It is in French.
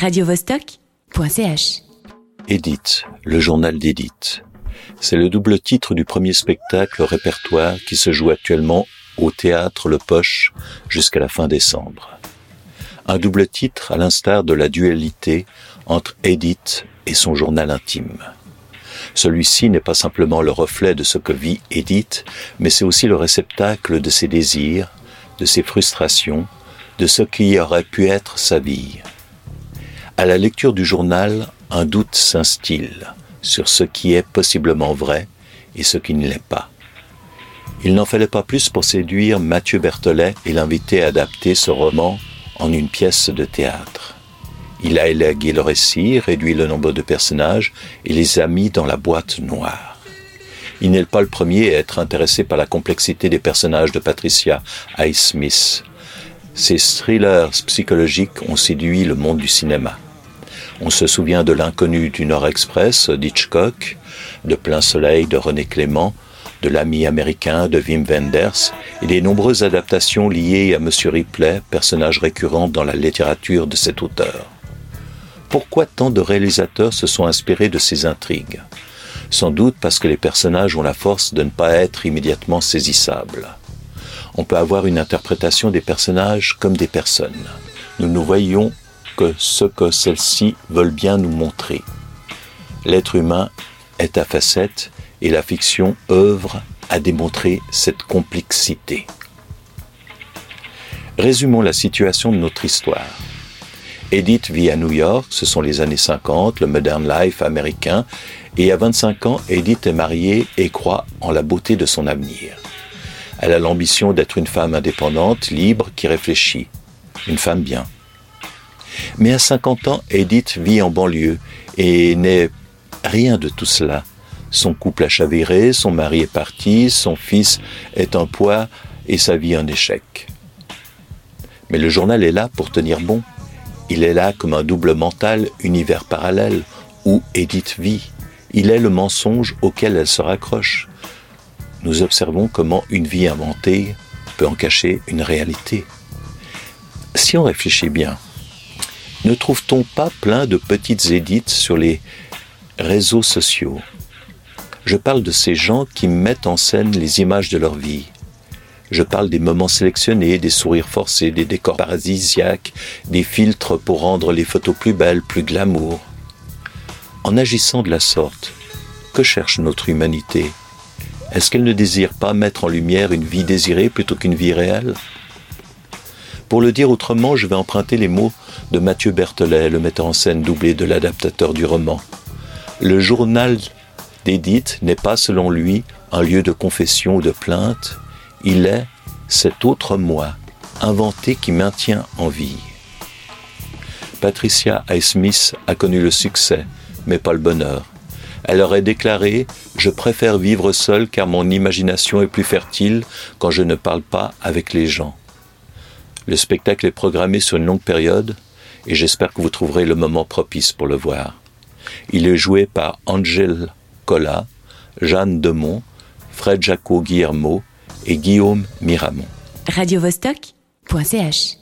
radiovostok.ch. Edith, le journal d'Edith. C'est le double titre du premier spectacle répertoire qui se joue actuellement au théâtre Le Poche jusqu'à la fin décembre. Un double titre à l'instar de la dualité entre Edith et son journal intime. Celui-ci n'est pas simplement le reflet de ce que vit Edith, mais c'est aussi le réceptacle de ses désirs, de ses frustrations, de ce qui aurait pu être sa vie. À la lecture du journal, un doute s'instille sur ce qui est possiblement vrai et ce qui ne l'est pas. Il n'en fallait pas plus pour séduire Mathieu Berthollet et l'inviter à adapter ce roman en une pièce de théâtre. Il a élagué le récit, réduit le nombre de personnages et les a mis dans la boîte noire. Il n'est pas le premier à être intéressé par la complexité des personnages de Patricia Highsmith. Ses thrillers psychologiques ont séduit le monde du cinéma. On se souvient de L'inconnu du Nord Express d'Hitchcock, de Plein Soleil de René Clément, de L'ami américain de Wim Wenders et des nombreuses adaptations liées à M. Ripley, personnage récurrent dans la littérature de cet auteur. Pourquoi tant de réalisateurs se sont inspirés de ces intrigues? Sans doute parce que les personnages ont la force de ne pas être immédiatement saisissables. On peut avoir une interprétation des personnages comme des personnes. Nous nous voyons ce que celles-ci veulent bien nous montrer. L'être humain est à facettes et la fiction œuvre à démontrer cette complexité. Résumons la situation de notre histoire. Edith vit à New York, ce sont les années 50, le modern life américain, et à 25 ans, Edith est mariée et croit en la beauté de son avenir. Elle a l'ambition d'être une femme indépendante, libre, qui réfléchit. Une femme bien. Mais à 50 ans, Edith vit en banlieue et n'est rien de tout cela. Son couple a chaviré, son mari est parti, son fils est un poids et sa vie un échec. Mais le journal est là pour tenir bon. Il est là comme un double mental, univers parallèle, où Edith vit. Il est le mensonge auquel elle se raccroche. Nous observons comment une vie inventée peut en cacher une réalité. Si on réfléchit bien, ne trouve-t-on pas plein de petites édites sur les réseaux sociaux? Je parle de ces gens qui mettent en scène les images de leur vie. Je parle des moments sélectionnés, des sourires forcés, des décors paradisiaques, des filtres pour rendre les photos plus belles, plus glamour. En agissant de la sorte, que cherche notre humanité? Est-ce qu'elle ne désire pas mettre en lumière une vie désirée plutôt qu'une vie réelle? Pour le dire autrement, je vais emprunter les mots de Mathieu Berthelet, le metteur en scène doublé de l'adaptateur du roman. Le journal d'Edith n'est pas, selon lui, un lieu de confession ou de plainte, il est cet autre moi, inventé qui maintient en vie. Patricia Highsmith a connu le succès, mais pas le bonheur. Elle aurait déclaré Je préfère vivre seule car mon imagination est plus fertile quand je ne parle pas avec les gens. Le spectacle est programmé sur une longue période et j'espère que vous trouverez le moment propice pour le voir. Il est joué par Angel Colla, Jeanne Demont, Fred Jaco Guillermo et Guillaume Miramont. radiovostok.ch